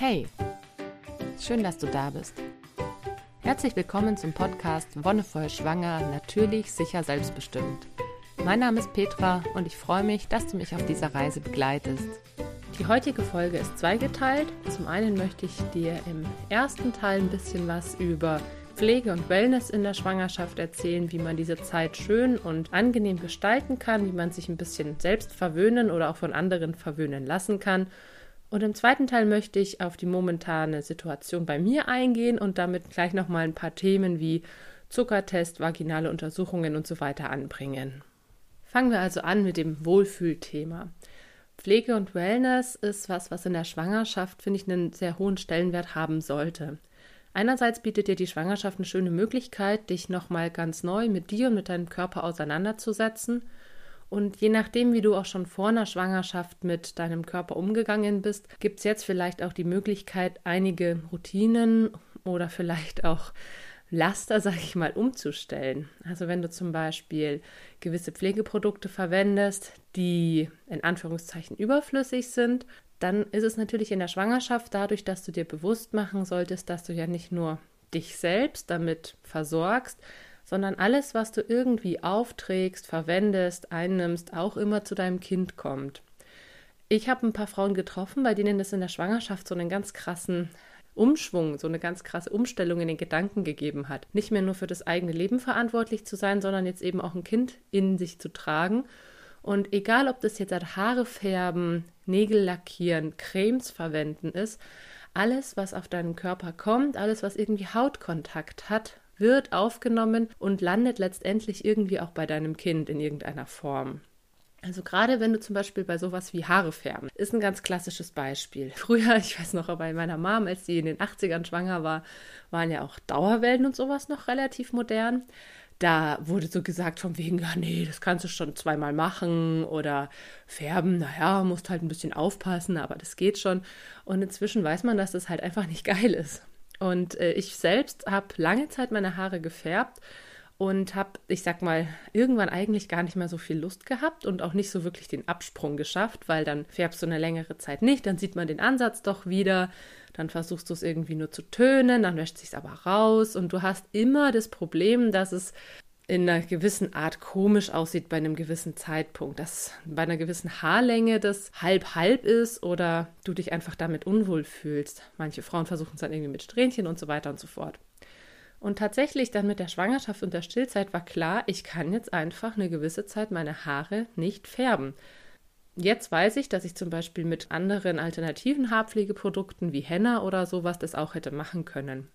Hey, schön, dass du da bist. Herzlich willkommen zum Podcast Wonnevoll Schwanger, natürlich, sicher, selbstbestimmt. Mein Name ist Petra und ich freue mich, dass du mich auf dieser Reise begleitest. Die heutige Folge ist zweigeteilt. Zum einen möchte ich dir im ersten Teil ein bisschen was über Pflege und Wellness in der Schwangerschaft erzählen, wie man diese Zeit schön und angenehm gestalten kann, wie man sich ein bisschen selbst verwöhnen oder auch von anderen verwöhnen lassen kann. Und im zweiten Teil möchte ich auf die momentane Situation bei mir eingehen und damit gleich nochmal ein paar Themen wie Zuckertest, vaginale Untersuchungen und so weiter anbringen. Fangen wir also an mit dem Wohlfühlthema. Pflege und Wellness ist was, was in der Schwangerschaft, finde ich, einen sehr hohen Stellenwert haben sollte. Einerseits bietet dir die Schwangerschaft eine schöne Möglichkeit, dich nochmal ganz neu mit dir und mit deinem Körper auseinanderzusetzen. Und je nachdem, wie du auch schon vor einer Schwangerschaft mit deinem Körper umgegangen bist, gibt es jetzt vielleicht auch die Möglichkeit, einige Routinen oder vielleicht auch Laster, sage ich mal, umzustellen. Also wenn du zum Beispiel gewisse Pflegeprodukte verwendest, die in Anführungszeichen überflüssig sind, dann ist es natürlich in der Schwangerschaft dadurch, dass du dir bewusst machen solltest, dass du ja nicht nur dich selbst damit versorgst, sondern alles, was du irgendwie aufträgst, verwendest, einnimmst, auch immer zu deinem Kind kommt. Ich habe ein paar Frauen getroffen, bei denen es in der Schwangerschaft so einen ganz krassen Umschwung, so eine ganz krasse Umstellung in den Gedanken gegeben hat. Nicht mehr nur für das eigene Leben verantwortlich zu sein, sondern jetzt eben auch ein Kind in sich zu tragen und egal, ob das jetzt Haare färben, Nägel lackieren, Cremes verwenden ist, alles, was auf deinen Körper kommt, alles, was irgendwie Hautkontakt hat, wird aufgenommen und landet letztendlich irgendwie auch bei deinem Kind in irgendeiner Form. Also gerade wenn du zum Beispiel bei sowas wie Haare färben, ist ein ganz klassisches Beispiel. Früher, ich weiß noch, bei meiner Mom, als sie in den 80ern schwanger war, waren ja auch Dauerwellen und sowas noch relativ modern da wurde so gesagt von wegen, ja, nee, das kannst du schon zweimal machen oder färben, naja, musst halt ein bisschen aufpassen, aber das geht schon. Und inzwischen weiß man, dass das halt einfach nicht geil ist. Und äh, ich selbst habe lange Zeit meine Haare gefärbt und habe, ich sag mal, irgendwann eigentlich gar nicht mehr so viel Lust gehabt und auch nicht so wirklich den Absprung geschafft, weil dann färbst du eine längere Zeit nicht, dann sieht man den Ansatz doch wieder, dann versuchst du es irgendwie nur zu tönen, dann wäscht sich aber raus und du hast immer das Problem, dass es in einer gewissen Art komisch aussieht bei einem gewissen Zeitpunkt, dass bei einer gewissen Haarlänge das halb-halb ist oder du dich einfach damit unwohl fühlst. Manche Frauen versuchen es dann irgendwie mit Strähnchen und so weiter und so fort. Und tatsächlich dann mit der Schwangerschaft und der Stillzeit war klar, ich kann jetzt einfach eine gewisse Zeit meine Haare nicht färben. Jetzt weiß ich, dass ich zum Beispiel mit anderen alternativen Haarpflegeprodukten wie Henna oder sowas das auch hätte machen können.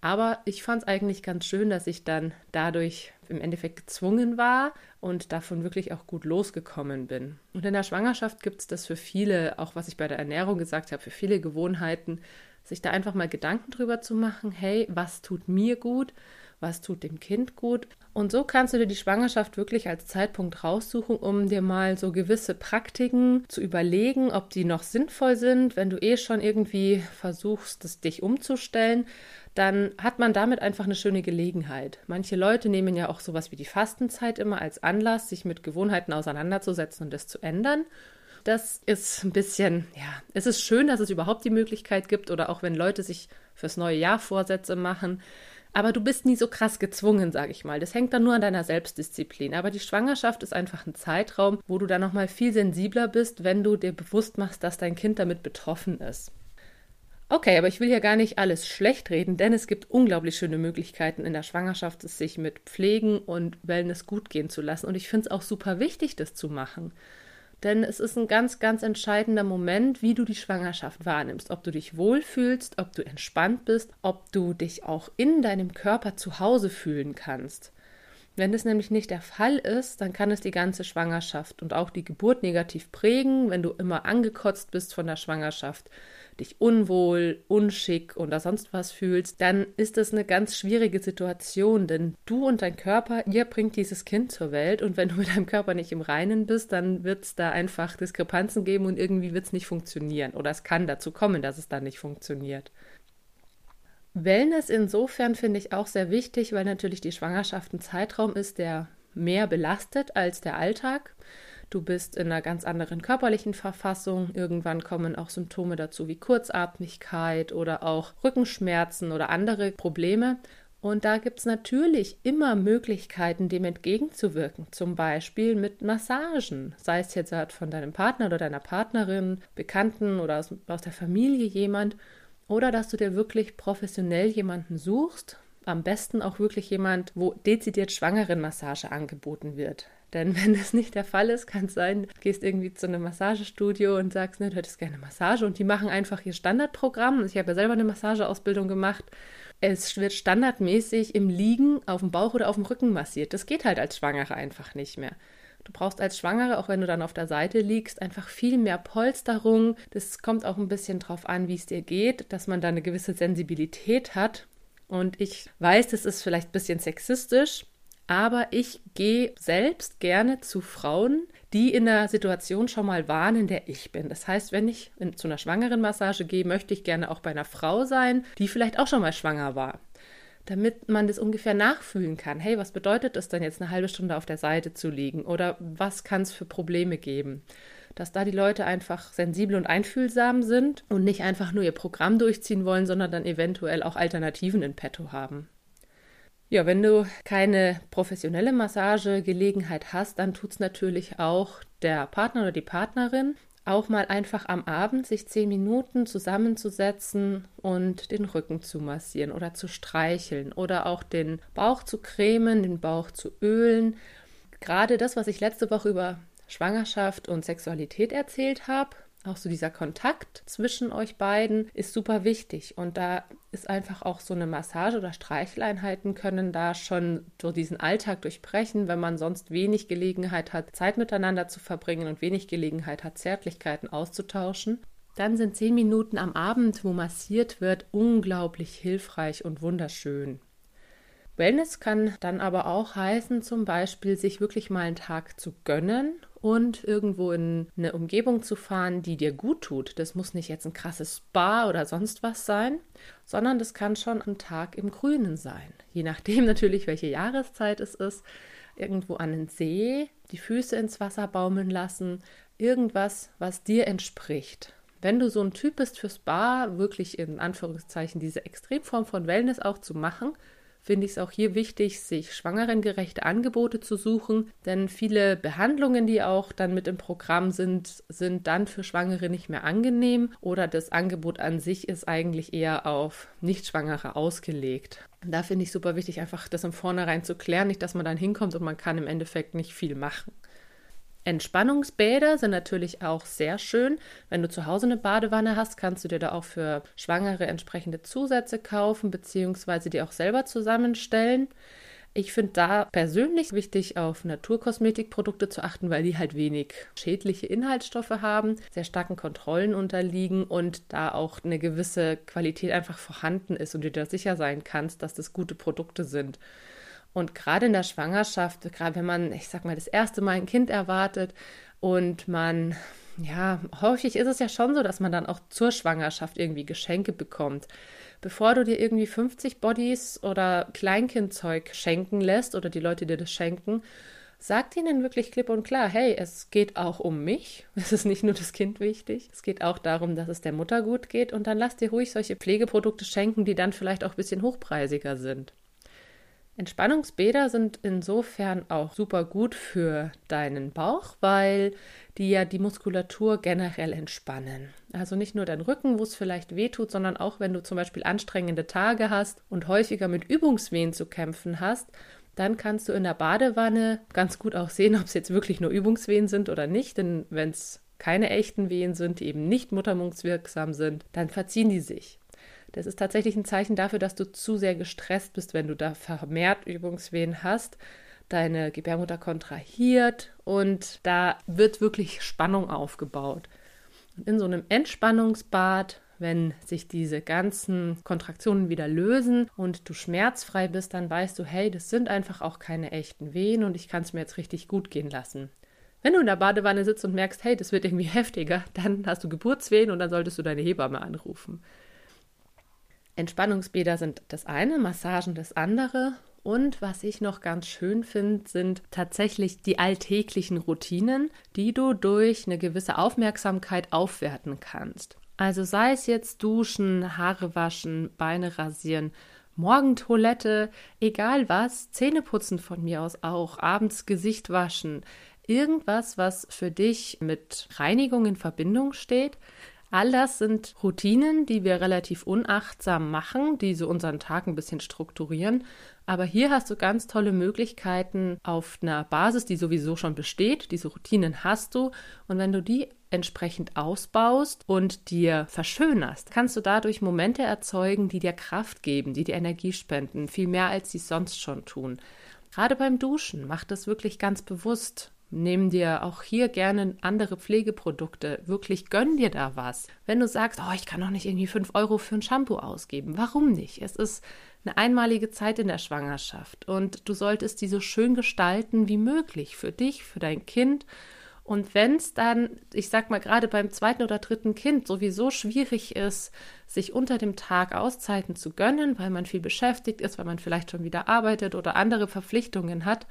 Aber ich fand es eigentlich ganz schön, dass ich dann dadurch im Endeffekt gezwungen war und davon wirklich auch gut losgekommen bin. Und in der Schwangerschaft gibt es das für viele, auch was ich bei der Ernährung gesagt habe, für viele Gewohnheiten, sich da einfach mal Gedanken drüber zu machen, hey, was tut mir gut, was tut dem Kind gut. Und so kannst du dir die Schwangerschaft wirklich als Zeitpunkt raussuchen, um dir mal so gewisse Praktiken zu überlegen, ob die noch sinnvoll sind. Wenn du eh schon irgendwie versuchst, das dich umzustellen, dann hat man damit einfach eine schöne Gelegenheit. Manche Leute nehmen ja auch sowas wie die Fastenzeit immer als Anlass, sich mit Gewohnheiten auseinanderzusetzen und das zu ändern. Das ist ein bisschen, ja, es ist schön, dass es überhaupt die Möglichkeit gibt oder auch wenn Leute sich fürs neue Jahr Vorsätze machen. Aber du bist nie so krass gezwungen, sage ich mal. Das hängt dann nur an deiner Selbstdisziplin. Aber die Schwangerschaft ist einfach ein Zeitraum, wo du dann nochmal viel sensibler bist, wenn du dir bewusst machst, dass dein Kind damit betroffen ist. Okay, aber ich will hier gar nicht alles schlecht reden, denn es gibt unglaublich schöne Möglichkeiten in der Schwangerschaft, es sich mit Pflegen und Wellness gut gehen zu lassen. Und ich finde es auch super wichtig, das zu machen. Denn es ist ein ganz, ganz entscheidender Moment, wie du die Schwangerschaft wahrnimmst. Ob du dich wohlfühlst, ob du entspannt bist, ob du dich auch in deinem Körper zu Hause fühlen kannst. Wenn das nämlich nicht der Fall ist, dann kann es die ganze Schwangerschaft und auch die Geburt negativ prägen, wenn du immer angekotzt bist von der Schwangerschaft, dich unwohl, unschick oder sonst was fühlst, dann ist das eine ganz schwierige Situation, denn du und dein Körper, ihr bringt dieses Kind zur Welt und wenn du mit deinem Körper nicht im Reinen bist, dann wird es da einfach Diskrepanzen geben und irgendwie wird es nicht funktionieren oder es kann dazu kommen, dass es dann nicht funktioniert. Wellness insofern finde ich auch sehr wichtig, weil natürlich die Schwangerschaft ein Zeitraum ist, der mehr belastet als der Alltag. Du bist in einer ganz anderen körperlichen Verfassung. Irgendwann kommen auch Symptome dazu wie Kurzatmigkeit oder auch Rückenschmerzen oder andere Probleme. Und da gibt es natürlich immer Möglichkeiten, dem entgegenzuwirken. Zum Beispiel mit Massagen. Sei es jetzt von deinem Partner oder deiner Partnerin, Bekannten oder aus, aus der Familie jemand. Oder dass du dir wirklich professionell jemanden suchst. Am besten auch wirklich jemand, wo dezidiert Schwangerenmassage angeboten wird. Denn wenn das nicht der Fall ist, kann es sein, du gehst irgendwie zu einem Massagestudio und sagst, ne, du hättest gerne Massage und die machen einfach ihr Standardprogramm. Ich habe ja selber eine Massageausbildung gemacht es wird standardmäßig im Liegen auf dem Bauch oder auf dem Rücken massiert. Das geht halt als Schwangere einfach nicht mehr. Du brauchst als Schwangere, auch wenn du dann auf der Seite liegst, einfach viel mehr Polsterung. Das kommt auch ein bisschen drauf an, wie es dir geht, dass man da eine gewisse Sensibilität hat. Und ich weiß, das ist vielleicht ein bisschen sexistisch, aber ich gehe selbst gerne zu Frauen, die in der Situation schon mal waren, in der ich bin. Das heißt, wenn ich in, zu einer schwangeren Massage gehe, möchte ich gerne auch bei einer Frau sein, die vielleicht auch schon mal schwanger war. Damit man das ungefähr nachfühlen kann. Hey, was bedeutet es denn jetzt eine halbe Stunde auf der Seite zu liegen? Oder was kann es für Probleme geben? Dass da die Leute einfach sensibel und einfühlsam sind und nicht einfach nur ihr Programm durchziehen wollen, sondern dann eventuell auch Alternativen in petto haben. Ja, wenn du keine professionelle Massagegelegenheit hast, dann tut es natürlich auch der Partner oder die Partnerin, auch mal einfach am Abend sich zehn Minuten zusammenzusetzen und den Rücken zu massieren oder zu streicheln oder auch den Bauch zu cremen, den Bauch zu ölen. Gerade das, was ich letzte Woche über Schwangerschaft und Sexualität erzählt habe, auch so dieser Kontakt zwischen euch beiden ist super wichtig. Und da ist einfach auch so eine Massage oder Streicheleinheiten können da schon so diesen Alltag durchbrechen, wenn man sonst wenig Gelegenheit hat, Zeit miteinander zu verbringen und wenig Gelegenheit hat, Zärtlichkeiten auszutauschen. Dann sind zehn Minuten am Abend, wo massiert wird, unglaublich hilfreich und wunderschön. Wellness kann dann aber auch heißen, zum Beispiel sich wirklich mal einen Tag zu gönnen und irgendwo in eine Umgebung zu fahren, die dir gut tut. Das muss nicht jetzt ein krasses Spa oder sonst was sein, sondern das kann schon ein Tag im Grünen sein. Je nachdem natürlich, welche Jahreszeit es ist. Irgendwo an den See, die Füße ins Wasser baumeln lassen, irgendwas, was dir entspricht. Wenn du so ein Typ bist für Spa, wirklich in Anführungszeichen diese Extremform von Wellness auch zu machen, finde ich es auch hier wichtig, sich schwangerengerechte Angebote zu suchen, denn viele Behandlungen, die auch dann mit im Programm sind, sind dann für Schwangere nicht mehr angenehm oder das Angebot an sich ist eigentlich eher auf Nichtschwangere ausgelegt. Da finde ich super wichtig, einfach das im Vornherein zu klären, nicht, dass man dann hinkommt und man kann im Endeffekt nicht viel machen. Entspannungsbäder sind natürlich auch sehr schön. Wenn du zu Hause eine Badewanne hast, kannst du dir da auch für Schwangere entsprechende Zusätze kaufen, beziehungsweise die auch selber zusammenstellen. Ich finde da persönlich wichtig, auf Naturkosmetikprodukte zu achten, weil die halt wenig schädliche Inhaltsstoffe haben, sehr starken Kontrollen unterliegen und da auch eine gewisse Qualität einfach vorhanden ist und du dir sicher sein kannst, dass das gute Produkte sind. Und gerade in der Schwangerschaft, gerade wenn man, ich sag mal, das erste Mal ein Kind erwartet und man, ja, häufig ist es ja schon so, dass man dann auch zur Schwangerschaft irgendwie Geschenke bekommt. Bevor du dir irgendwie 50 Bodies oder Kleinkindzeug schenken lässt oder die Leute dir das schenken, sagt ihnen wirklich klipp und klar, hey, es geht auch um mich. Es ist nicht nur das Kind wichtig. Es geht auch darum, dass es der Mutter gut geht. Und dann lass dir ruhig solche Pflegeprodukte schenken, die dann vielleicht auch ein bisschen hochpreisiger sind. Entspannungsbäder sind insofern auch super gut für deinen Bauch, weil die ja die Muskulatur generell entspannen. Also nicht nur dein Rücken, wo es vielleicht wehtut, sondern auch wenn du zum Beispiel anstrengende Tage hast und häufiger mit Übungswehen zu kämpfen hast, dann kannst du in der Badewanne ganz gut auch sehen, ob es jetzt wirklich nur Übungswehen sind oder nicht. Denn wenn es keine echten Wehen sind, die eben nicht muttermundswirksam sind, dann verziehen die sich. Das ist tatsächlich ein Zeichen dafür, dass du zu sehr gestresst bist, wenn du da vermehrt Übungswehen hast. Deine Gebärmutter kontrahiert und da wird wirklich Spannung aufgebaut. Und in so einem Entspannungsbad, wenn sich diese ganzen Kontraktionen wieder lösen und du schmerzfrei bist, dann weißt du, hey, das sind einfach auch keine echten Wehen und ich kann es mir jetzt richtig gut gehen lassen. Wenn du in der Badewanne sitzt und merkst, hey, das wird irgendwie heftiger, dann hast du Geburtswehen und dann solltest du deine Hebamme anrufen. Entspannungsbäder sind das eine, Massagen das andere. Und was ich noch ganz schön finde, sind tatsächlich die alltäglichen Routinen, die du durch eine gewisse Aufmerksamkeit aufwerten kannst. Also sei es jetzt duschen, Haare waschen, Beine rasieren, Morgentoilette, egal was, Zähneputzen von mir aus auch, abends Gesicht waschen, irgendwas, was für dich mit Reinigung in Verbindung steht, All das sind Routinen, die wir relativ unachtsam machen, die so unseren Tag ein bisschen strukturieren. Aber hier hast du ganz tolle Möglichkeiten auf einer Basis, die sowieso schon besteht. Diese Routinen hast du. Und wenn du die entsprechend ausbaust und dir verschönerst, kannst du dadurch Momente erzeugen, die dir Kraft geben, die dir Energie spenden, viel mehr als sie sonst schon tun. Gerade beim Duschen, mach das wirklich ganz bewusst. Nimm dir auch hier gerne andere Pflegeprodukte. Wirklich gönn dir da was. Wenn du sagst, oh, ich kann doch nicht irgendwie 5 Euro für ein Shampoo ausgeben. Warum nicht? Es ist eine einmalige Zeit in der Schwangerschaft und du solltest die so schön gestalten wie möglich für dich, für dein Kind. Und wenn es dann, ich sag mal, gerade beim zweiten oder dritten Kind sowieso schwierig ist, sich unter dem Tag Auszeiten zu gönnen, weil man viel beschäftigt ist, weil man vielleicht schon wieder arbeitet oder andere Verpflichtungen hat,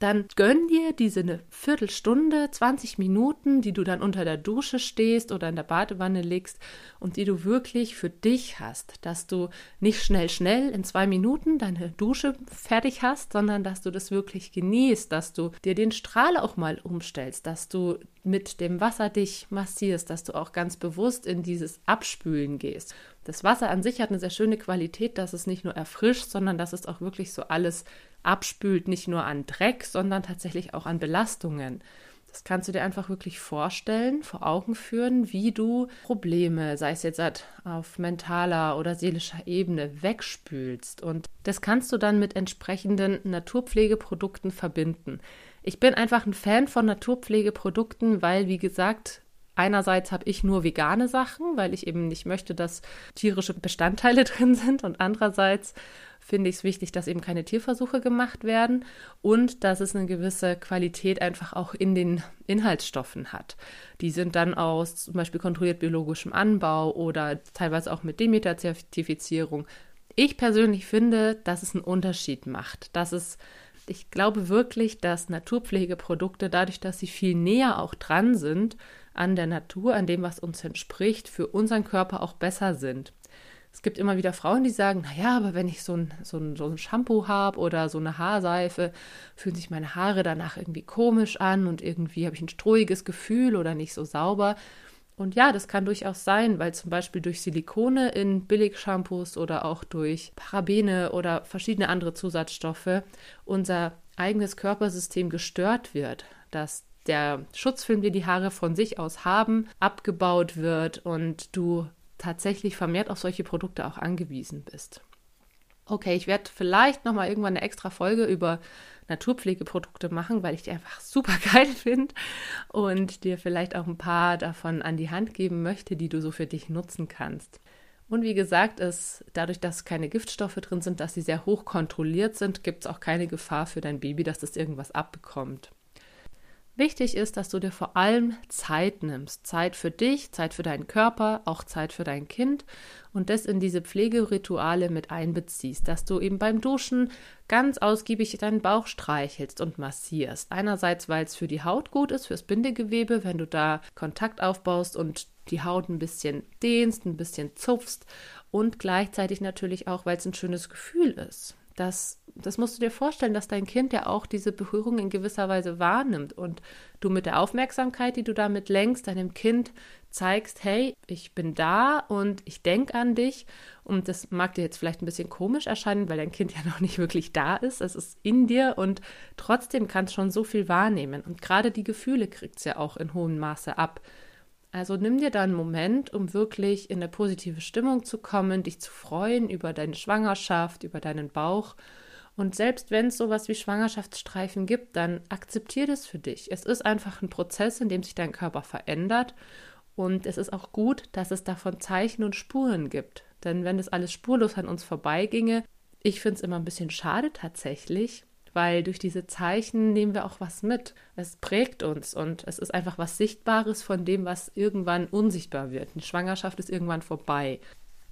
dann gönn dir diese eine Viertelstunde, 20 Minuten, die du dann unter der Dusche stehst oder in der Badewanne legst und die du wirklich für dich hast, dass du nicht schnell, schnell in zwei Minuten deine Dusche fertig hast, sondern dass du das wirklich genießt, dass du dir den Strahl auch mal umstellst, dass du mit dem Wasser dich massierst, dass du auch ganz bewusst in dieses Abspülen gehst. Das Wasser an sich hat eine sehr schöne Qualität, dass es nicht nur erfrischt, sondern dass es auch wirklich so alles abspült, nicht nur an Dreck, sondern tatsächlich auch an Belastungen. Das kannst du dir einfach wirklich vorstellen, vor Augen führen, wie du Probleme, sei es jetzt auf mentaler oder seelischer Ebene, wegspülst. Und das kannst du dann mit entsprechenden Naturpflegeprodukten verbinden. Ich bin einfach ein Fan von Naturpflegeprodukten, weil, wie gesagt, einerseits habe ich nur vegane Sachen, weil ich eben nicht möchte, dass tierische Bestandteile drin sind. Und andererseits finde ich es wichtig, dass eben keine Tierversuche gemacht werden und dass es eine gewisse Qualität einfach auch in den Inhaltsstoffen hat. Die sind dann aus zum Beispiel kontrolliert biologischem Anbau oder teilweise auch mit Demeter-Zertifizierung. Ich persönlich finde, dass es einen Unterschied macht, dass es ich glaube wirklich, dass Naturpflegeprodukte, dadurch, dass sie viel näher auch dran sind an der Natur, an dem, was uns entspricht, für unseren Körper auch besser sind. Es gibt immer wieder Frauen, die sagen, naja, aber wenn ich so ein, so ein, so ein Shampoo habe oder so eine Haarseife, fühlen sich meine Haare danach irgendwie komisch an und irgendwie habe ich ein strohiges Gefühl oder nicht so sauber. Und ja, das kann durchaus sein, weil zum Beispiel durch Silikone in Billig-Shampoos oder auch durch Parabene oder verschiedene andere Zusatzstoffe unser eigenes Körpersystem gestört wird, dass der Schutzfilm, den die Haare von sich aus haben, abgebaut wird und du tatsächlich vermehrt auf solche Produkte auch angewiesen bist. Okay, ich werde vielleicht noch mal irgendwann eine extra Folge über Naturpflegeprodukte machen, weil ich die einfach super geil finde und dir vielleicht auch ein paar davon an die Hand geben möchte, die du so für dich nutzen kannst. Und wie gesagt, ist dadurch, dass keine Giftstoffe drin sind, dass sie sehr hoch kontrolliert sind, gibt es auch keine Gefahr für dein Baby, dass es irgendwas abbekommt. Wichtig ist, dass du dir vor allem Zeit nimmst. Zeit für dich, Zeit für deinen Körper, auch Zeit für dein Kind und das in diese Pflegerituale mit einbeziehst, dass du eben beim Duschen ganz ausgiebig deinen Bauch streichelst und massierst. Einerseits, weil es für die Haut gut ist, fürs Bindegewebe, wenn du da Kontakt aufbaust und die Haut ein bisschen dehnst, ein bisschen zupfst und gleichzeitig natürlich auch, weil es ein schönes Gefühl ist. Das, das musst du dir vorstellen, dass dein Kind ja auch diese Berührung in gewisser Weise wahrnimmt und du mit der Aufmerksamkeit, die du damit lenkst, deinem Kind zeigst, hey, ich bin da und ich denke an dich. Und das mag dir jetzt vielleicht ein bisschen komisch erscheinen, weil dein Kind ja noch nicht wirklich da ist. Es ist in dir und trotzdem kannst schon so viel wahrnehmen. Und gerade die Gefühle kriegt es ja auch in hohem Maße ab. Also nimm dir da einen Moment, um wirklich in eine positive Stimmung zu kommen, dich zu freuen über deine Schwangerschaft, über deinen Bauch. Und selbst wenn es sowas wie Schwangerschaftsstreifen gibt, dann akzeptier das für dich. Es ist einfach ein Prozess, in dem sich dein Körper verändert. Und es ist auch gut, dass es davon Zeichen und Spuren gibt. Denn wenn das alles spurlos an uns vorbeiginge, ich finde es immer ein bisschen schade tatsächlich, weil durch diese Zeichen nehmen wir auch was mit. Es prägt uns und es ist einfach was Sichtbares von dem, was irgendwann unsichtbar wird. Die Schwangerschaft ist irgendwann vorbei.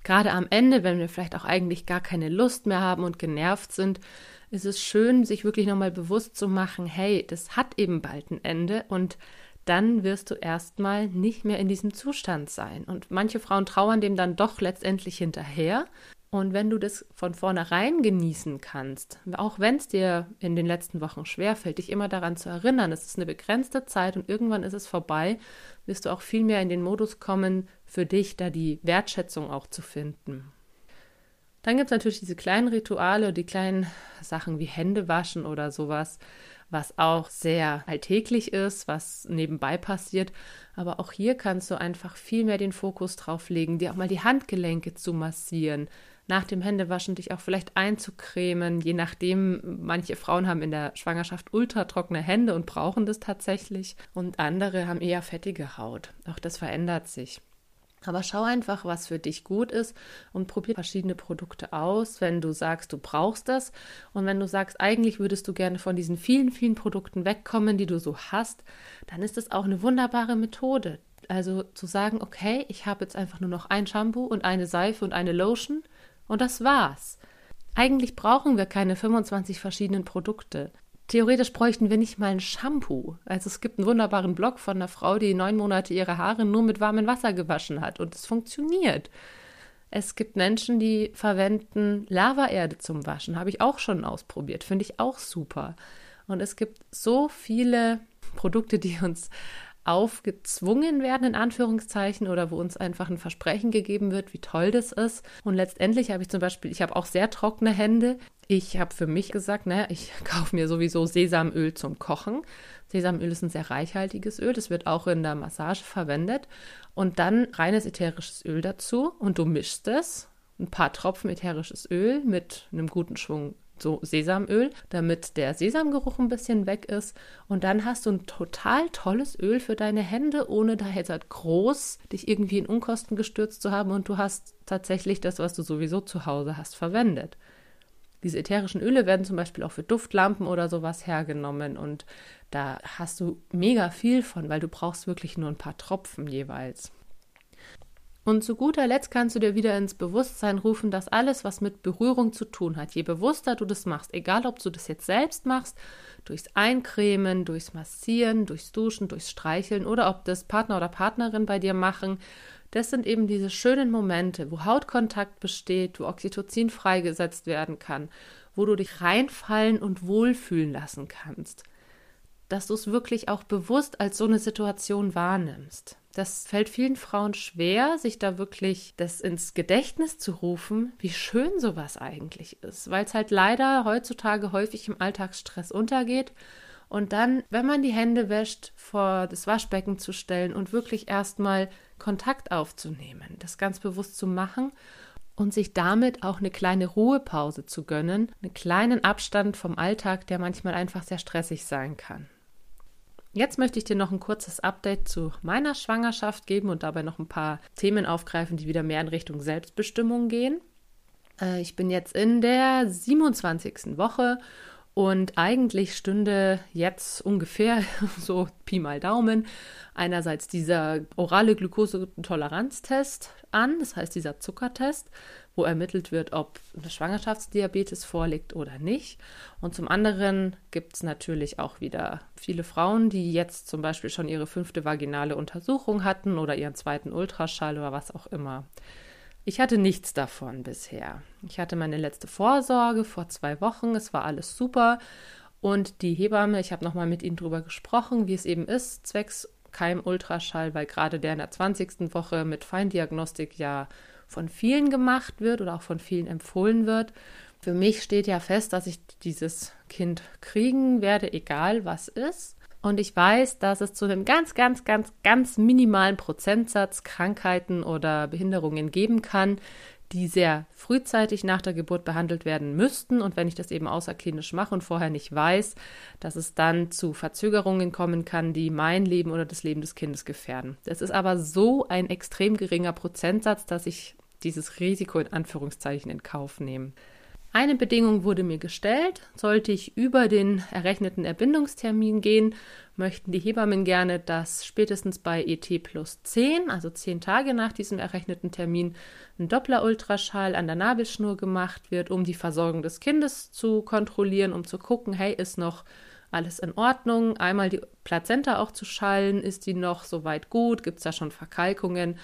Gerade am Ende, wenn wir vielleicht auch eigentlich gar keine Lust mehr haben und genervt sind, ist es schön, sich wirklich nochmal bewusst zu machen, hey, das hat eben bald ein Ende und dann wirst du erstmal nicht mehr in diesem Zustand sein. Und manche Frauen trauern dem dann doch letztendlich hinterher. Und wenn du das von vornherein genießen kannst, auch wenn es dir in den letzten Wochen schwerfällt, dich immer daran zu erinnern, es ist eine begrenzte Zeit und irgendwann ist es vorbei, wirst du auch viel mehr in den Modus kommen, für dich da die Wertschätzung auch zu finden. Dann gibt es natürlich diese kleinen Rituale, die kleinen Sachen wie Hände waschen oder sowas, was auch sehr alltäglich ist, was nebenbei passiert. Aber auch hier kannst du einfach viel mehr den Fokus drauf legen, dir auch mal die Handgelenke zu massieren, nach dem Händewaschen dich auch vielleicht einzucremen, je nachdem, manche Frauen haben in der Schwangerschaft ultratrockene Hände und brauchen das tatsächlich und andere haben eher fettige Haut. Auch das verändert sich. Aber schau einfach, was für dich gut ist und probier verschiedene Produkte aus, wenn du sagst, du brauchst das. Und wenn du sagst, eigentlich würdest du gerne von diesen vielen, vielen Produkten wegkommen, die du so hast, dann ist das auch eine wunderbare Methode. Also zu sagen, okay, ich habe jetzt einfach nur noch ein Shampoo und eine Seife und eine Lotion und das war's. Eigentlich brauchen wir keine 25 verschiedenen Produkte. Theoretisch bräuchten wir nicht mal ein Shampoo. Also es gibt einen wunderbaren Blog von einer Frau, die neun Monate ihre Haare nur mit warmem Wasser gewaschen hat und es funktioniert. Es gibt Menschen, die verwenden Lavaerde zum Waschen. Habe ich auch schon ausprobiert. Finde ich auch super. Und es gibt so viele Produkte, die uns aufgezwungen werden, in Anführungszeichen, oder wo uns einfach ein Versprechen gegeben wird, wie toll das ist. Und letztendlich habe ich zum Beispiel, ich habe auch sehr trockene Hände. Ich habe für mich gesagt, naja, ich kaufe mir sowieso Sesamöl zum Kochen. Sesamöl ist ein sehr reichhaltiges Öl, das wird auch in der Massage verwendet. Und dann reines ätherisches Öl dazu und du mischst es. Ein paar Tropfen ätherisches Öl mit einem guten Schwung so Sesamöl, damit der Sesamgeruch ein bisschen weg ist. Und dann hast du ein total tolles Öl für deine Hände, ohne da jetzt halt groß dich irgendwie in Unkosten gestürzt zu haben. Und du hast tatsächlich das, was du sowieso zu Hause hast, verwendet. Diese ätherischen Öle werden zum Beispiel auch für Duftlampen oder sowas hergenommen und da hast du mega viel von, weil du brauchst wirklich nur ein paar Tropfen jeweils. Und zu guter Letzt kannst du dir wieder ins Bewusstsein rufen, dass alles, was mit Berührung zu tun hat, je bewusster du das machst, egal ob du das jetzt selbst machst, durchs Eincremen, durchs Massieren, durchs Duschen, durchs Streicheln oder ob das Partner oder Partnerin bei dir machen, das sind eben diese schönen Momente, wo Hautkontakt besteht, wo Oxytocin freigesetzt werden kann, wo du dich reinfallen und wohlfühlen lassen kannst. Dass du es wirklich auch bewusst als so eine Situation wahrnimmst. Das fällt vielen Frauen schwer, sich da wirklich das ins Gedächtnis zu rufen, wie schön sowas eigentlich ist, weil es halt leider heutzutage häufig im Alltagsstress untergeht. Und dann, wenn man die Hände wäscht, vor das Waschbecken zu stellen und wirklich erstmal Kontakt aufzunehmen, das ganz bewusst zu machen und sich damit auch eine kleine Ruhepause zu gönnen, einen kleinen Abstand vom Alltag, der manchmal einfach sehr stressig sein kann. Jetzt möchte ich dir noch ein kurzes Update zu meiner Schwangerschaft geben und dabei noch ein paar Themen aufgreifen, die wieder mehr in Richtung Selbstbestimmung gehen. Äh, ich bin jetzt in der 27. Woche und eigentlich stünde jetzt ungefähr so Pi mal Daumen einerseits dieser orale Glukosetoleranztest an, das heißt dieser Zuckertest, wo ermittelt wird, ob eine Schwangerschaftsdiabetes vorliegt oder nicht. Und zum anderen gibt es natürlich auch wieder viele Frauen, die jetzt zum Beispiel schon ihre fünfte vaginale Untersuchung hatten oder ihren zweiten Ultraschall oder was auch immer. Ich hatte nichts davon bisher. Ich hatte meine letzte Vorsorge vor zwei Wochen. Es war alles super. Und die Hebamme, ich habe nochmal mit ihnen drüber gesprochen, wie es eben ist, zwecks Keimultraschall, weil gerade der in der 20. Woche mit Feindiagnostik ja von vielen gemacht wird oder auch von vielen empfohlen wird. Für mich steht ja fest, dass ich dieses Kind kriegen werde, egal was ist. Und ich weiß, dass es zu einem ganz, ganz, ganz, ganz minimalen Prozentsatz Krankheiten oder Behinderungen geben kann, die sehr frühzeitig nach der Geburt behandelt werden müssten. Und wenn ich das eben außerklinisch mache und vorher nicht weiß, dass es dann zu Verzögerungen kommen kann, die mein Leben oder das Leben des Kindes gefährden. Das ist aber so ein extrem geringer Prozentsatz, dass ich dieses Risiko in Anführungszeichen in Kauf nehme. Eine Bedingung wurde mir gestellt, sollte ich über den errechneten Erbindungstermin gehen, möchten die Hebammen gerne, dass spätestens bei ET plus 10, also 10 Tage nach diesem errechneten Termin, ein Doppler-Ultraschall an der Nabelschnur gemacht wird, um die Versorgung des Kindes zu kontrollieren, um zu gucken, hey, ist noch alles in Ordnung? Einmal die Plazenta auch zu schallen, ist die noch soweit gut? Gibt es da schon Verkalkungen?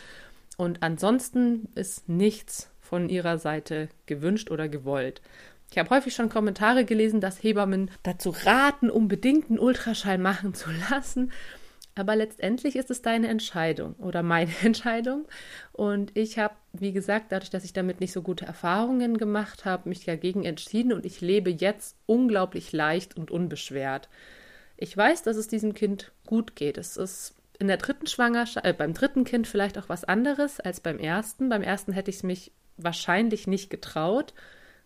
Und ansonsten ist nichts von ihrer Seite gewünscht oder gewollt. Ich habe häufig schon Kommentare gelesen, dass Hebammen dazu raten, unbedingt einen Ultraschall machen zu lassen. Aber letztendlich ist es deine Entscheidung oder meine Entscheidung. Und ich habe, wie gesagt, dadurch, dass ich damit nicht so gute Erfahrungen gemacht habe, mich dagegen entschieden und ich lebe jetzt unglaublich leicht und unbeschwert. Ich weiß, dass es diesem Kind gut geht. Es ist in der dritten Schwangerschaft, äh, beim dritten Kind vielleicht auch was anderes als beim ersten. Beim ersten hätte ich es mich wahrscheinlich nicht getraut,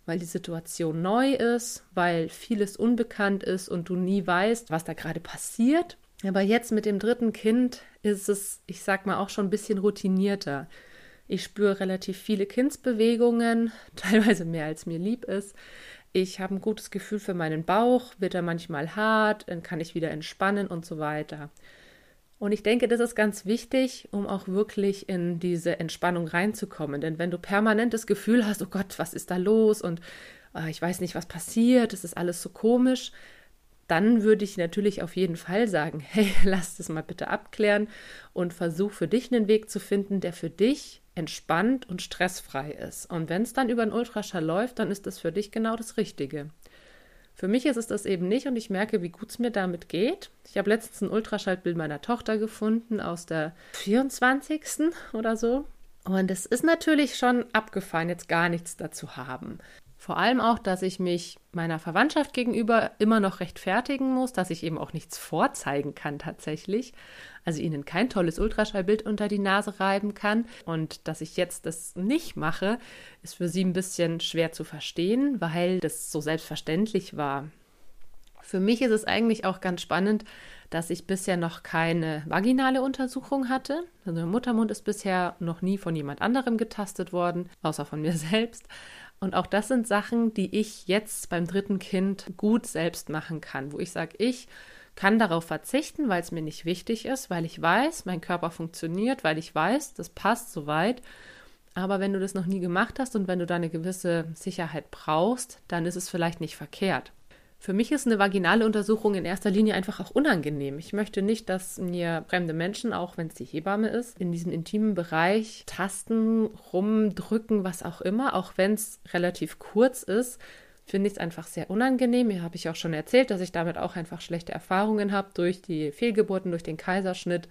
weil die Situation neu ist, weil vieles unbekannt ist und du nie weißt, was da gerade passiert. Aber jetzt mit dem dritten Kind ist es, ich sag mal, auch schon ein bisschen routinierter. Ich spüre relativ viele Kindsbewegungen, teilweise mehr als mir lieb ist. Ich habe ein gutes Gefühl für meinen Bauch, wird er manchmal hart, dann kann ich wieder entspannen und so weiter. Und ich denke, das ist ganz wichtig, um auch wirklich in diese Entspannung reinzukommen. Denn wenn du permanent das Gefühl hast, oh Gott, was ist da los und äh, ich weiß nicht, was passiert, es ist alles so komisch, dann würde ich natürlich auf jeden Fall sagen, hey, lass das mal bitte abklären und versuch für dich einen Weg zu finden, der für dich entspannt und stressfrei ist. Und wenn es dann über einen Ultraschall läuft, dann ist das für dich genau das Richtige. Für mich ist es das eben nicht und ich merke, wie gut es mir damit geht. Ich habe letztens ein Ultraschallbild meiner Tochter gefunden aus der 24. oder so. Und es ist natürlich schon abgefahren, jetzt gar nichts dazu haben. Vor allem auch, dass ich mich meiner Verwandtschaft gegenüber immer noch rechtfertigen muss, dass ich eben auch nichts vorzeigen kann tatsächlich. Also ihnen kein tolles Ultraschallbild unter die Nase reiben kann. Und dass ich jetzt das nicht mache, ist für sie ein bisschen schwer zu verstehen, weil das so selbstverständlich war. Für mich ist es eigentlich auch ganz spannend, dass ich bisher noch keine vaginale Untersuchung hatte. Also der Muttermund ist bisher noch nie von jemand anderem getastet worden, außer von mir selbst. Und auch das sind Sachen, die ich jetzt beim dritten Kind gut selbst machen kann, wo ich sage, ich kann darauf verzichten, weil es mir nicht wichtig ist, weil ich weiß, mein Körper funktioniert, weil ich weiß, das passt soweit. Aber wenn du das noch nie gemacht hast und wenn du da eine gewisse Sicherheit brauchst, dann ist es vielleicht nicht verkehrt. Für mich ist eine vaginale Untersuchung in erster Linie einfach auch unangenehm. Ich möchte nicht, dass mir fremde Menschen, auch wenn es die Hebamme ist, in diesem intimen Bereich tasten, rumdrücken, was auch immer, auch wenn es relativ kurz ist, finde ich es einfach sehr unangenehm. Hier habe ich auch schon erzählt, dass ich damit auch einfach schlechte Erfahrungen habe durch die Fehlgeburten, durch den Kaiserschnitt.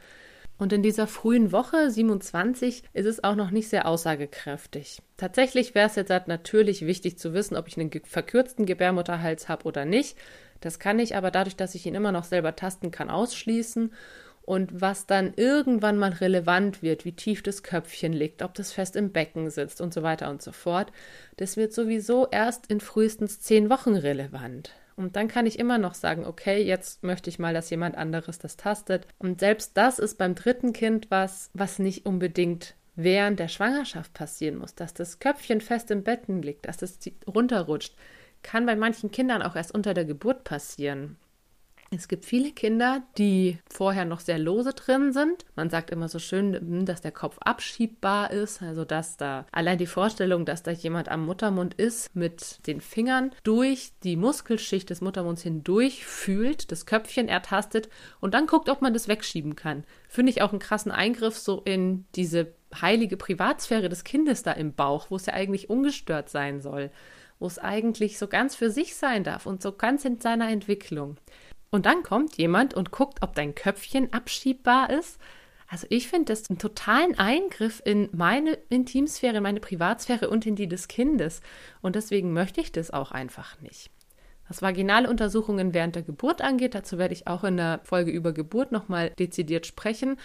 Und in dieser frühen Woche 27 ist es auch noch nicht sehr aussagekräftig. Tatsächlich wäre es jetzt halt natürlich wichtig zu wissen, ob ich einen verkürzten Gebärmutterhals habe oder nicht. Das kann ich aber dadurch, dass ich ihn immer noch selber tasten kann, ausschließen. Und was dann irgendwann mal relevant wird, wie tief das Köpfchen liegt, ob das fest im Becken sitzt und so weiter und so fort, das wird sowieso erst in frühestens zehn Wochen relevant. Und dann kann ich immer noch sagen, okay, jetzt möchte ich mal, dass jemand anderes das tastet. Und selbst das ist beim dritten Kind was, was nicht unbedingt während der Schwangerschaft passieren muss, dass das Köpfchen fest im Betten liegt, dass das runterrutscht, kann bei manchen Kindern auch erst unter der Geburt passieren. Es gibt viele Kinder, die vorher noch sehr lose drin sind. Man sagt immer so schön, hm, dass der Kopf abschiebbar ist, also dass da allein die Vorstellung, dass da jemand am Muttermund ist, mit den Fingern durch die Muskelschicht des Muttermunds hindurch fühlt, das Köpfchen ertastet und dann guckt, ob man das wegschieben kann. Finde ich auch einen krassen Eingriff so in diese heilige Privatsphäre des Kindes da im Bauch, wo es ja eigentlich ungestört sein soll, wo es eigentlich so ganz für sich sein darf und so ganz in seiner Entwicklung. Und dann kommt jemand und guckt, ob dein Köpfchen abschiebbar ist. Also ich finde das einen totalen Eingriff in meine Intimsphäre, in meine Privatsphäre und in die des Kindes. Und deswegen möchte ich das auch einfach nicht. Was vaginale Untersuchungen während der Geburt angeht, dazu werde ich auch in der Folge über Geburt nochmal dezidiert sprechen,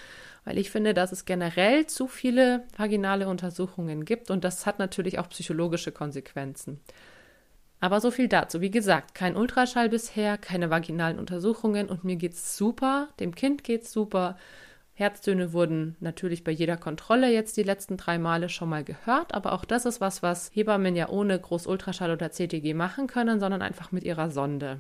weil ich finde, dass es generell zu viele vaginale Untersuchungen gibt und das hat natürlich auch psychologische Konsequenzen. Aber so viel dazu. Wie gesagt, kein Ultraschall bisher, keine vaginalen Untersuchungen und mir geht's super, dem Kind geht's super Herztöne wurden natürlich bei jeder Kontrolle jetzt die letzten drei Male schon mal gehört, aber auch das ist was, was Hebammen ja ohne Großultraschall oder CTG machen können, sondern einfach mit ihrer Sonde.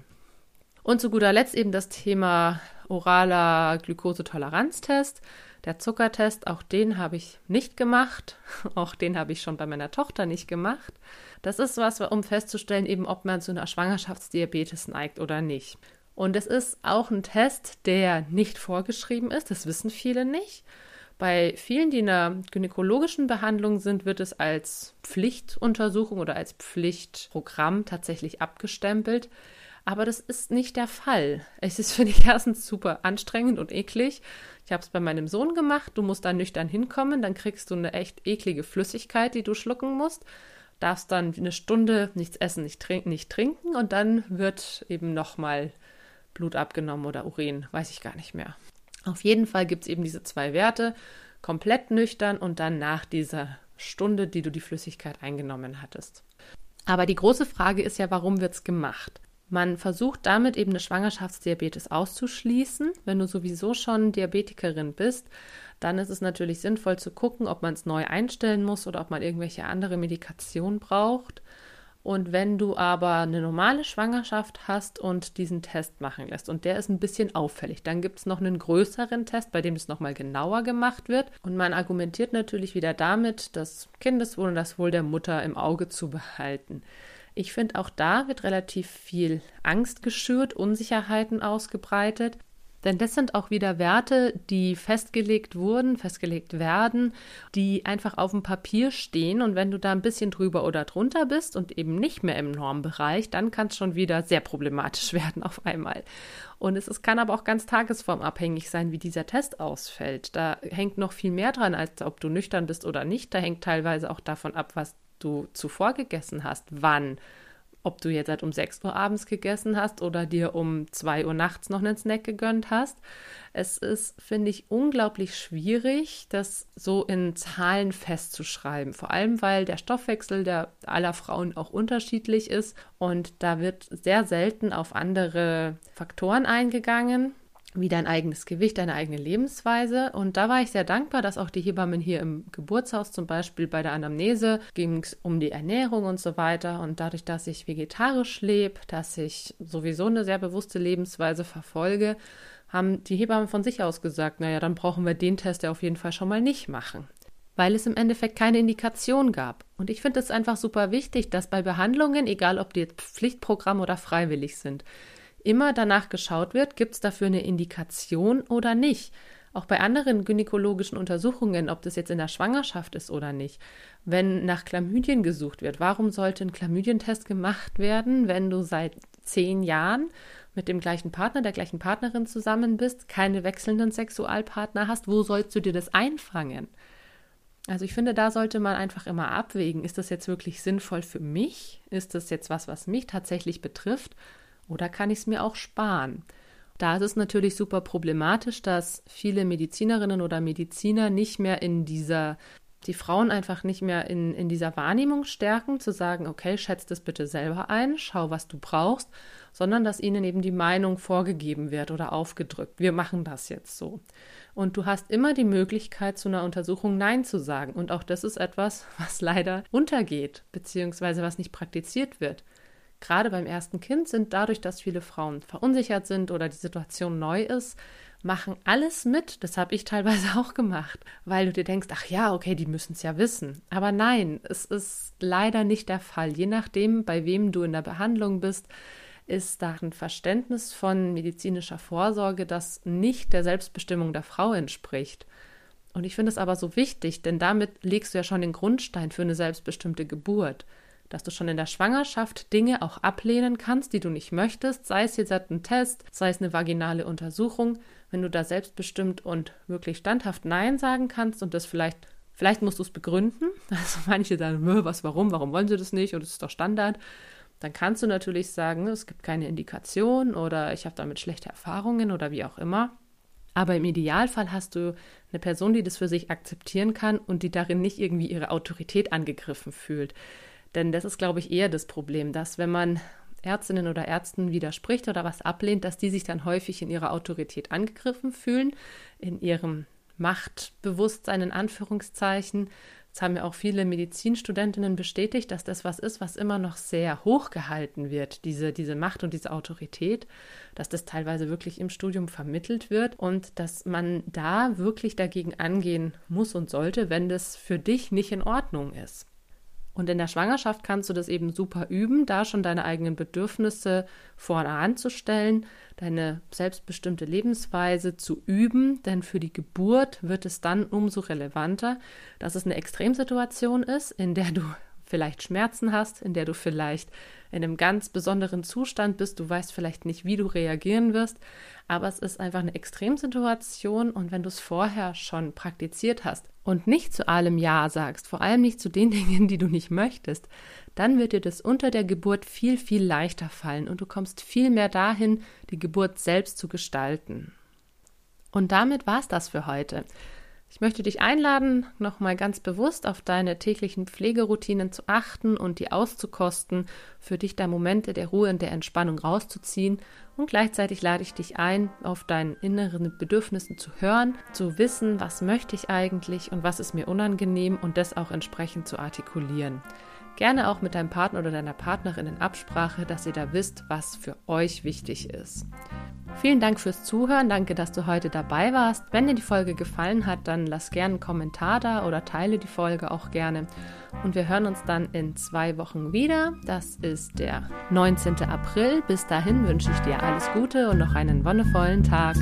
Und zu guter Letzt eben das Thema oraler Glukosetoleranztest. Der Zuckertest, auch den habe ich nicht gemacht. Auch den habe ich schon bei meiner Tochter nicht gemacht. Das ist was, um festzustellen, eben ob man zu einer Schwangerschaftsdiabetes neigt oder nicht. Und es ist auch ein Test, der nicht vorgeschrieben ist. Das wissen viele nicht. Bei vielen, die in einer gynäkologischen Behandlung sind, wird es als Pflichtuntersuchung oder als Pflichtprogramm tatsächlich abgestempelt. Aber das ist nicht der Fall. Es ist, finde ich, erstens super anstrengend und eklig. Ich habe es bei meinem Sohn gemacht. Du musst da nüchtern hinkommen, dann kriegst du eine echt eklige Flüssigkeit, die du schlucken musst. Darfst dann eine Stunde nichts essen, nicht, trink nicht trinken und dann wird eben nochmal Blut abgenommen oder Urin, weiß ich gar nicht mehr. Auf jeden Fall gibt es eben diese zwei Werte, komplett nüchtern und dann nach dieser Stunde, die du die Flüssigkeit eingenommen hattest. Aber die große Frage ist ja, warum wird es gemacht? Man versucht damit eben eine Schwangerschaftsdiabetes auszuschließen. Wenn du sowieso schon Diabetikerin bist, dann ist es natürlich sinnvoll zu gucken, ob man es neu einstellen muss oder ob man irgendwelche andere Medikation braucht. Und wenn du aber eine normale Schwangerschaft hast und diesen Test machen lässt und der ist ein bisschen auffällig, dann gibt es noch einen größeren Test, bei dem es nochmal genauer gemacht wird. Und man argumentiert natürlich wieder damit, das Kindeswohl und das Wohl der Mutter im Auge zu behalten. Ich finde, auch da wird relativ viel Angst geschürt, Unsicherheiten ausgebreitet. Denn das sind auch wieder Werte, die festgelegt wurden, festgelegt werden, die einfach auf dem Papier stehen. Und wenn du da ein bisschen drüber oder drunter bist und eben nicht mehr im Normbereich, dann kann es schon wieder sehr problematisch werden auf einmal. Und es, es kann aber auch ganz tagesformabhängig sein, wie dieser Test ausfällt. Da hängt noch viel mehr dran, als ob du nüchtern bist oder nicht. Da hängt teilweise auch davon ab, was du zuvor gegessen hast, wann ob du jetzt halt um 6 Uhr abends gegessen hast oder dir um 2 Uhr nachts noch einen Snack gegönnt hast. Es ist, finde ich, unglaublich schwierig, das so in Zahlen festzuschreiben. Vor allem, weil der Stoffwechsel der aller Frauen auch unterschiedlich ist und da wird sehr selten auf andere Faktoren eingegangen wie dein eigenes Gewicht, deine eigene Lebensweise. Und da war ich sehr dankbar, dass auch die Hebammen hier im Geburtshaus zum Beispiel bei der Anamnese ging es um die Ernährung und so weiter. Und dadurch, dass ich vegetarisch lebe, dass ich sowieso eine sehr bewusste Lebensweise verfolge, haben die Hebammen von sich aus gesagt, naja, dann brauchen wir den Test ja auf jeden Fall schon mal nicht machen. Weil es im Endeffekt keine Indikation gab. Und ich finde es einfach super wichtig, dass bei Behandlungen, egal ob die jetzt Pflichtprogramm oder freiwillig sind, immer danach geschaut wird, gibt es dafür eine Indikation oder nicht. Auch bei anderen gynäkologischen Untersuchungen, ob das jetzt in der Schwangerschaft ist oder nicht. Wenn nach Chlamydien gesucht wird, warum sollte ein Chlamydientest gemacht werden, wenn du seit zehn Jahren mit dem gleichen Partner, der gleichen Partnerin zusammen bist, keine wechselnden Sexualpartner hast? Wo sollst du dir das einfangen? Also ich finde, da sollte man einfach immer abwägen, ist das jetzt wirklich sinnvoll für mich? Ist das jetzt was, was mich tatsächlich betrifft? Oder kann ich es mir auch sparen? Da ist es natürlich super problematisch, dass viele Medizinerinnen oder Mediziner nicht mehr in dieser, die Frauen einfach nicht mehr in, in dieser Wahrnehmung stärken, zu sagen, okay, schätz das bitte selber ein, schau, was du brauchst, sondern dass ihnen eben die Meinung vorgegeben wird oder aufgedrückt. Wir machen das jetzt so. Und du hast immer die Möglichkeit, zu einer Untersuchung Nein zu sagen. Und auch das ist etwas, was leider untergeht, beziehungsweise was nicht praktiziert wird gerade beim ersten Kind sind dadurch, dass viele Frauen verunsichert sind oder die Situation neu ist, machen alles mit. Das habe ich teilweise auch gemacht, weil du dir denkst, ach ja, okay, die müssen es ja wissen. Aber nein, es ist leider nicht der Fall. Je nachdem, bei wem du in der Behandlung bist, ist da ein Verständnis von medizinischer Vorsorge, das nicht der Selbstbestimmung der Frau entspricht. Und ich finde es aber so wichtig, denn damit legst du ja schon den Grundstein für eine selbstbestimmte Geburt dass du schon in der Schwangerschaft Dinge auch ablehnen kannst, die du nicht möchtest, sei es jetzt ein Test, sei es eine vaginale Untersuchung, wenn du da selbstbestimmt und wirklich standhaft Nein sagen kannst und das vielleicht, vielleicht musst du es begründen. Also manche sagen, was, warum, warum wollen sie das nicht und es ist doch Standard. Dann kannst du natürlich sagen, es gibt keine Indikation oder ich habe damit schlechte Erfahrungen oder wie auch immer. Aber im Idealfall hast du eine Person, die das für sich akzeptieren kann und die darin nicht irgendwie ihre Autorität angegriffen fühlt. Denn das ist, glaube ich, eher das Problem, dass wenn man Ärztinnen oder Ärzten widerspricht oder was ablehnt, dass die sich dann häufig in ihrer Autorität angegriffen fühlen, in ihrem Machtbewusstsein in Anführungszeichen. Das haben ja auch viele Medizinstudentinnen bestätigt, dass das was ist, was immer noch sehr hoch gehalten wird, diese, diese Macht und diese Autorität, dass das teilweise wirklich im Studium vermittelt wird und dass man da wirklich dagegen angehen muss und sollte, wenn das für dich nicht in Ordnung ist. Und in der Schwangerschaft kannst du das eben super üben, da schon deine eigenen Bedürfnisse vorne anzustellen, deine selbstbestimmte Lebensweise zu üben, denn für die Geburt wird es dann umso relevanter, dass es eine Extremsituation ist, in der du vielleicht Schmerzen hast, in der du vielleicht in einem ganz besonderen Zustand bist, du weißt vielleicht nicht, wie du reagieren wirst, aber es ist einfach eine Extremsituation und wenn du es vorher schon praktiziert hast und nicht zu allem Ja sagst, vor allem nicht zu den Dingen, die du nicht möchtest, dann wird dir das unter der Geburt viel, viel leichter fallen und du kommst viel mehr dahin, die Geburt selbst zu gestalten. Und damit war es das für heute. Ich möchte dich einladen, nochmal ganz bewusst auf deine täglichen Pflegeroutinen zu achten und die auszukosten, für dich da Momente der Ruhe und der Entspannung rauszuziehen. Und gleichzeitig lade ich dich ein, auf deinen inneren Bedürfnissen zu hören, zu wissen, was möchte ich eigentlich und was ist mir unangenehm und das auch entsprechend zu artikulieren. Gerne auch mit deinem Partner oder deiner Partnerin in Absprache, dass ihr da wisst, was für euch wichtig ist. Vielen Dank fürs Zuhören. Danke, dass du heute dabei warst. Wenn dir die Folge gefallen hat, dann lass gerne einen Kommentar da oder teile die Folge auch gerne. Und wir hören uns dann in zwei Wochen wieder. Das ist der 19. April. Bis dahin wünsche ich dir alles Gute und noch einen wonnevollen Tag.